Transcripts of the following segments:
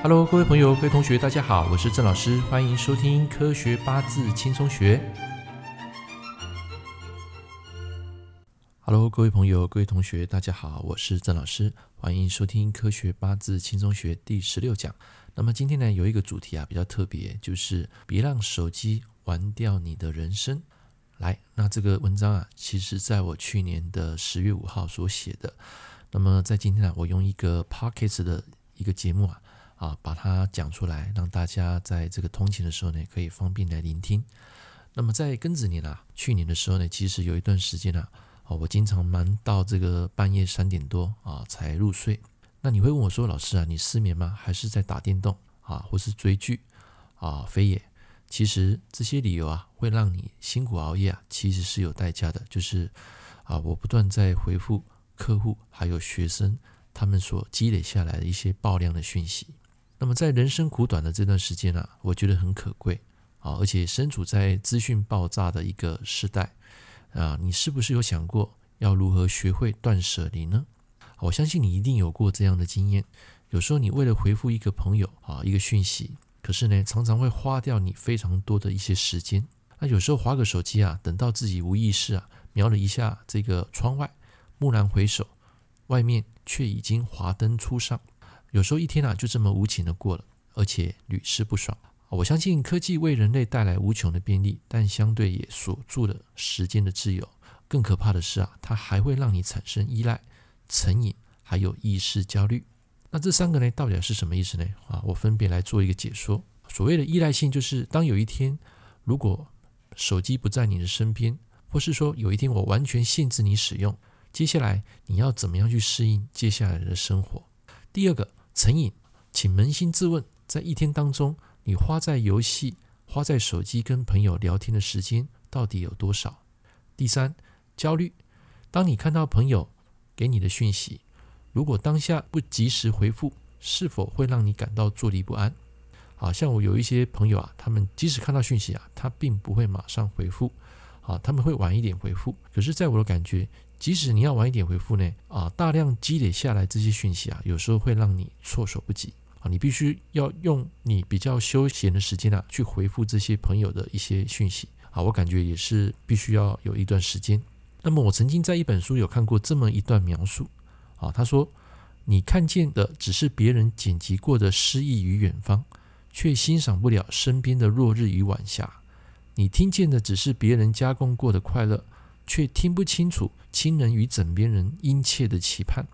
Hello，各位朋友、各位同学，大家好，我是郑老师，欢迎收听《科学八字轻松学》。Hello，各位朋友、各位同学，大家好，我是郑老师，欢迎收听《科学八字轻松学》第十六讲。那么今天呢，有一个主题啊，比较特别，就是别让手机玩掉你的人生。来，那这个文章啊，其实在我去年的十月五号所写的。那么在今天呢，我用一个 pocket 的一个节目啊。啊，把它讲出来，让大家在这个通勤的时候呢，可以方便来聆听。那么在庚子年啊，去年的时候呢，其实有一段时间啊，啊，我经常忙到这个半夜三点多啊才入睡。那你会问我说，老师啊，你失眠吗？还是在打电动啊，或是追剧啊？非也，其实这些理由啊，会让你辛苦熬夜啊，其实是有代价的。就是啊，我不断在回复客户还有学生他们所积累下来的一些爆量的讯息。那么在人生苦短的这段时间啊，我觉得很可贵啊，而且身处在资讯爆炸的一个时代啊，你是不是有想过要如何学会断舍离呢？我相信你一定有过这样的经验。有时候你为了回复一个朋友啊一个讯息，可是呢常常会花掉你非常多的一些时间。那有时候划个手机啊，等到自己无意识啊瞄了一下这个窗外，蓦然回首，外面却已经华灯初上。有时候一天啊，就这么无情的过了，而且屡试不爽。我相信科技为人类带来无穷的便利，但相对也锁住了时间的自由。更可怕的是啊，它还会让你产生依赖、成瘾，还有意识焦虑。那这三个呢，到底是什么意思呢？啊，我分别来做一个解说。所谓的依赖性，就是当有一天，如果手机不在你的身边，或是说有一天我完全限制你使用，接下来你要怎么样去适应接下来的生活？第二个。成瘾，请扪心自问，在一天当中，你花在游戏、花在手机跟朋友聊天的时间到底有多少？第三，焦虑，当你看到朋友给你的讯息，如果当下不及时回复，是否会让你感到坐立不安？啊，像我有一些朋友啊，他们即使看到讯息啊，他并不会马上回复，啊，他们会晚一点回复。可是，在我的感觉，即使你要晚一点回复呢，啊，大量积累下来这些讯息啊，有时候会让你措手不及啊。你必须要用你比较休闲的时间啊，去回复这些朋友的一些讯息啊。我感觉也是必须要有一段时间。那么我曾经在一本书有看过这么一段描述啊，他说：“你看见的只是别人剪辑过的诗意与远方，却欣赏不了身边的落日与晚霞；你听见的只是别人加工过的快乐。”却听不清楚亲人与枕边人殷切的期盼，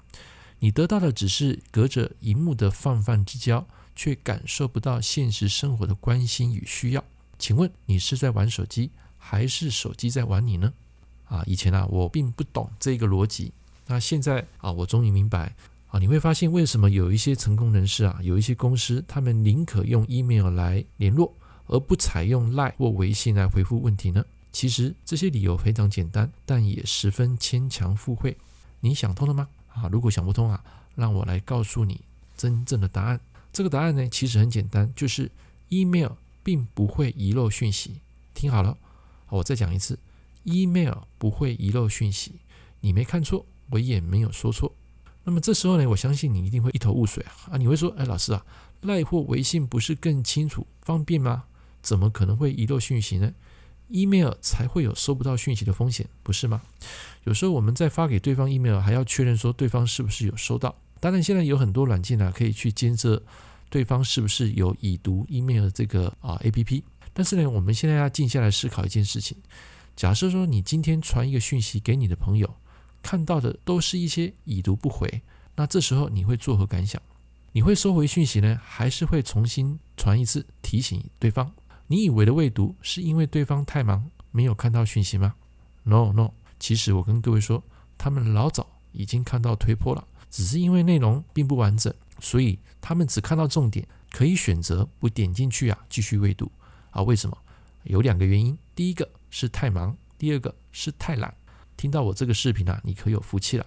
你得到的只是隔着荧幕的泛泛之交，却感受不到现实生活的关心与需要。请问你是在玩手机，还是手机在玩你呢？啊，以前啊，我并不懂这个逻辑，那现在啊，我终于明白啊，你会发现为什么有一些成功人士啊，有一些公司，他们宁可用 email 来联络，而不采用 line 或微信来回复问题呢？其实这些理由非常简单，但也十分牵强附会。你想通了吗？啊，如果想不通啊，让我来告诉你真正的答案。这个答案呢，其实很简单，就是 email 并不会遗漏讯息。听好了，我再讲一次，email 不会遗漏讯息。你没看错，我也没有说错。那么这时候呢，我相信你一定会一头雾水啊！啊，你会说，哎，老师啊，赖或微信不是更清楚方便吗？怎么可能会遗漏讯息呢？email 才会有收不到讯息的风险，不是吗？有时候我们在发给对方 email，还要确认说对方是不是有收到。当然，现在有很多软件啊，可以去监测对方是不是有已读 email 这个啊 APP。但是呢，我们现在要静下来思考一件事情：假设说你今天传一个讯息给你的朋友，看到的都是一些已读不回，那这时候你会作何感想？你会收回讯息呢，还是会重新传一次提醒对方？你以为的未读，是因为对方太忙没有看到讯息吗？No No，其实我跟各位说，他们老早已经看到推播了，只是因为内容并不完整，所以他们只看到重点，可以选择不点进去啊，继续未读啊？为什么？有两个原因，第一个是太忙，第二个是太懒。听到我这个视频啊，你可有福气了。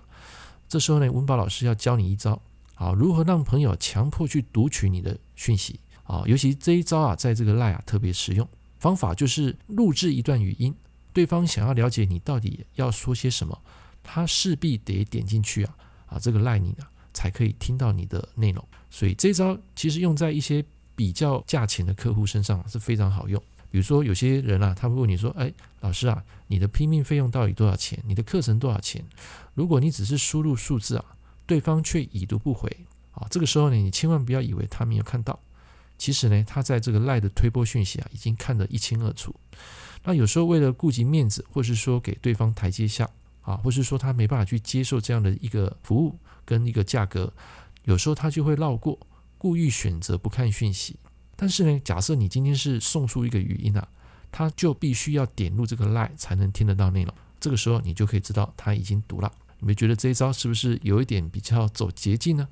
这时候呢，文宝老师要教你一招好，如何让朋友强迫去读取你的讯息。啊，尤其这一招啊，在这个 LINE 啊特别实用。方法就是录制一段语音，对方想要了解你到底要说些什么，他势必得点进去啊啊，这个 LINE 你啊，才可以听到你的内容。所以这招其实用在一些比较价钱的客户身上是非常好用。比如说有些人啊，他会问你说：“哎，老师啊，你的拼命费用到底多少钱？你的课程多少钱？”如果你只是输入数字啊，对方却已读不回啊，这个时候呢，你千万不要以为他没有看到，其实呢，他在这个赖的推波讯息啊，已经看得一清二楚。那有时候为了顾及面子，或是说给对方台阶下啊，或是说他没办法去接受这样的一个服务跟一个价格，有时候他就会绕过，故意选择不看讯息。但是呢，假设你今天是送出一个语音啊，他就必须要点入这个 LINE 才能听得到内容。这个时候你就可以知道他已经读了。你们觉得这一招是不是有一点比较走捷径呢？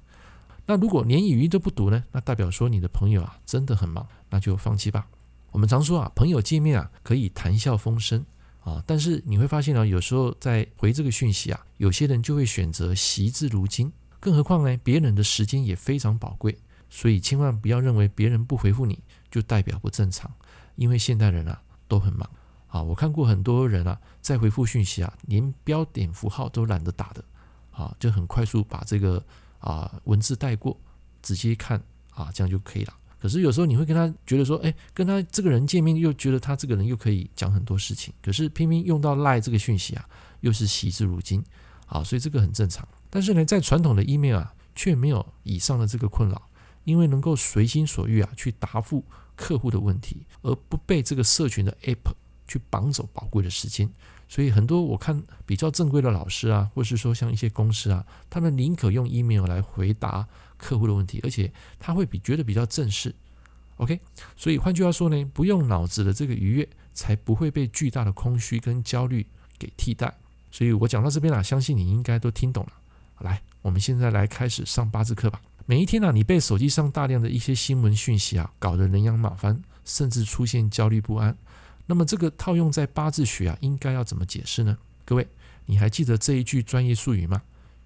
那如果连语音都不读呢？那代表说你的朋友啊真的很忙，那就放弃吧。我们常说啊，朋友见面啊可以谈笑风生啊，但是你会发现啊，有时候在回这个讯息啊，有些人就会选择惜字如金，更何况呢，别人的时间也非常宝贵，所以千万不要认为别人不回复你就代表不正常，因为现代人啊都很忙啊。我看过很多人啊在回复讯息啊，连标点符号都懒得打的啊，就很快速把这个啊文字带过，直接看啊，这样就可以了。可是有时候你会跟他觉得说，哎，跟他这个人见面又觉得他这个人又可以讲很多事情，可是偏偏用到赖这个讯息啊，又是惜字如金，啊，所以这个很正常。但是呢，在传统的 email 啊，却没有以上的这个困扰，因为能够随心所欲啊去答复客户的问题，而不被这个社群的 app 去绑走宝贵的时间。所以很多我看比较正规的老师啊，或是说像一些公司啊，他们宁可用 email 来回答客户的问题，而且他会比觉得比较正式。OK，所以换句话说呢，不用脑子的这个愉悦，才不会被巨大的空虚跟焦虑给替代。所以我讲到这边啊，相信你应该都听懂了。来，我们现在来开始上八字课吧。每一天啊，你被手机上大量的一些新闻讯息啊，搞得人仰马翻，甚至出现焦虑不安。那么这个套用在八字学啊，应该要怎么解释呢？各位，你还记得这一句专业术语吗？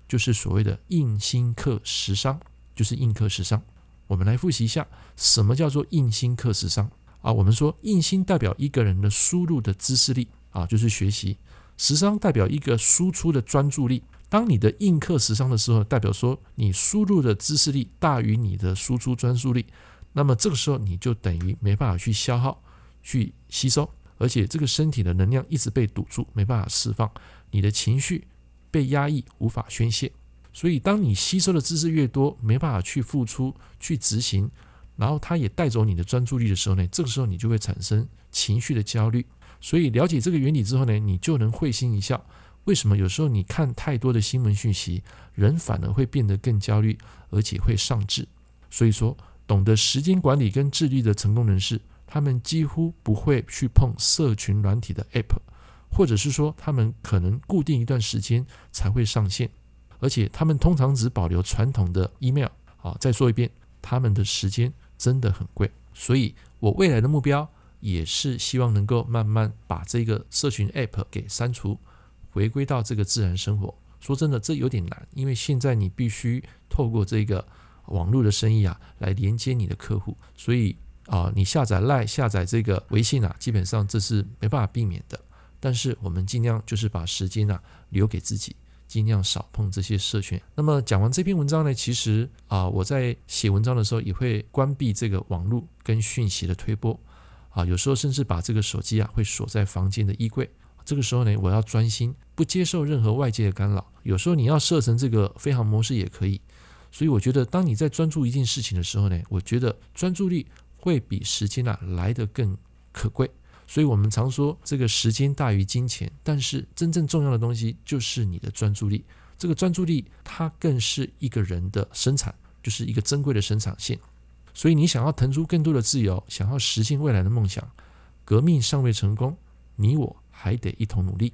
就是所谓的印星克食伤，就是印克食伤。我们来复习一下，什么叫做印星克食伤啊？我们说印星代表一个人的输入的知识力啊，就是学习；食伤代表一个输出的专注力。当你的印克食伤的时候，代表说你输入的知识力大于你的输出专注力，那么这个时候你就等于没办法去消耗。去吸收，而且这个身体的能量一直被堵住，没办法释放，你的情绪被压抑，无法宣泄。所以，当你吸收的知识越多，没办法去付出、去执行，然后它也带走你的专注力的时候呢，这个时候你就会产生情绪的焦虑。所以，了解这个原理之后呢，你就能会心一笑。为什么有时候你看太多的新闻讯息，人反而会变得更焦虑，而且会丧志？所以说，懂得时间管理跟自律的成功人士。他们几乎不会去碰社群软体的 App，或者是说他们可能固定一段时间才会上线，而且他们通常只保留传统的 email。好，再说一遍，他们的时间真的很贵，所以我未来的目标也是希望能够慢慢把这个社群 App 给删除，回归到这个自然生活。说真的，这有点难，因为现在你必须透过这个网络的生意啊，来连接你的客户，所以。啊，你下载 Line 下载这个微信啊，基本上这是没办法避免的。但是我们尽量就是把时间啊留给自己，尽量少碰这些社群。那么讲完这篇文章呢，其实啊，我在写文章的时候也会关闭这个网络跟讯息的推播啊，有时候甚至把这个手机啊会锁在房间的衣柜。这个时候呢，我要专心，不接受任何外界的干扰。有时候你要设成这个飞航模式也可以。所以我觉得，当你在专注一件事情的时候呢，我觉得专注力。会比时间啊来得更可贵，所以我们常说这个时间大于金钱，但是真正重要的东西就是你的专注力。这个专注力它更是一个人的生产，就是一个珍贵的生产线。所以你想要腾出更多的自由，想要实现未来的梦想，革命尚未成功，你我还得一同努力。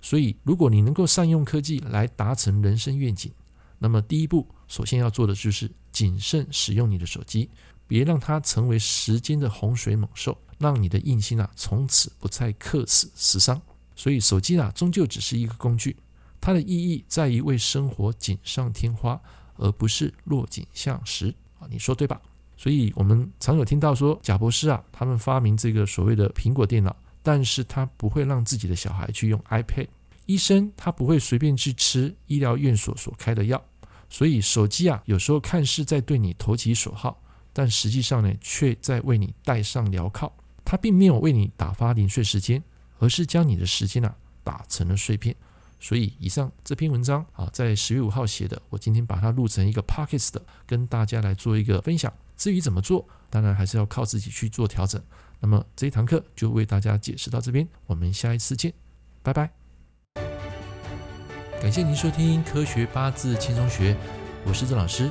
所以如果你能够善用科技来达成人生愿景，那么第一步首先要做的就是谨慎使用你的手机。别让它成为时间的洪水猛兽，让你的印心啊从此不再克死食伤。所以手机啊终究只是一个工具，它的意义在于为生活锦上添花，而不是落井下石啊，你说对吧？所以我们常有听到说，贾博士啊他们发明这个所谓的苹果电脑，但是他不会让自己的小孩去用 iPad，医生他不会随便去吃医疗院所所开的药，所以手机啊，有时候看似在对你投其所好，但实际上呢，却在为你戴上镣铐。它并没有为你打发零碎时间，而是将你的时间啊打成了碎片。所以，以上这篇文章啊，在十月五号写的，我今天把它录成一个 podcast 的，跟大家来做一个分享。至于怎么做，当然还是要靠自己去做调整。那么这一堂课就为大家解释到这边，我们下一次见，拜拜。感谢您收听《科学八字轻松学》，我是郑老师。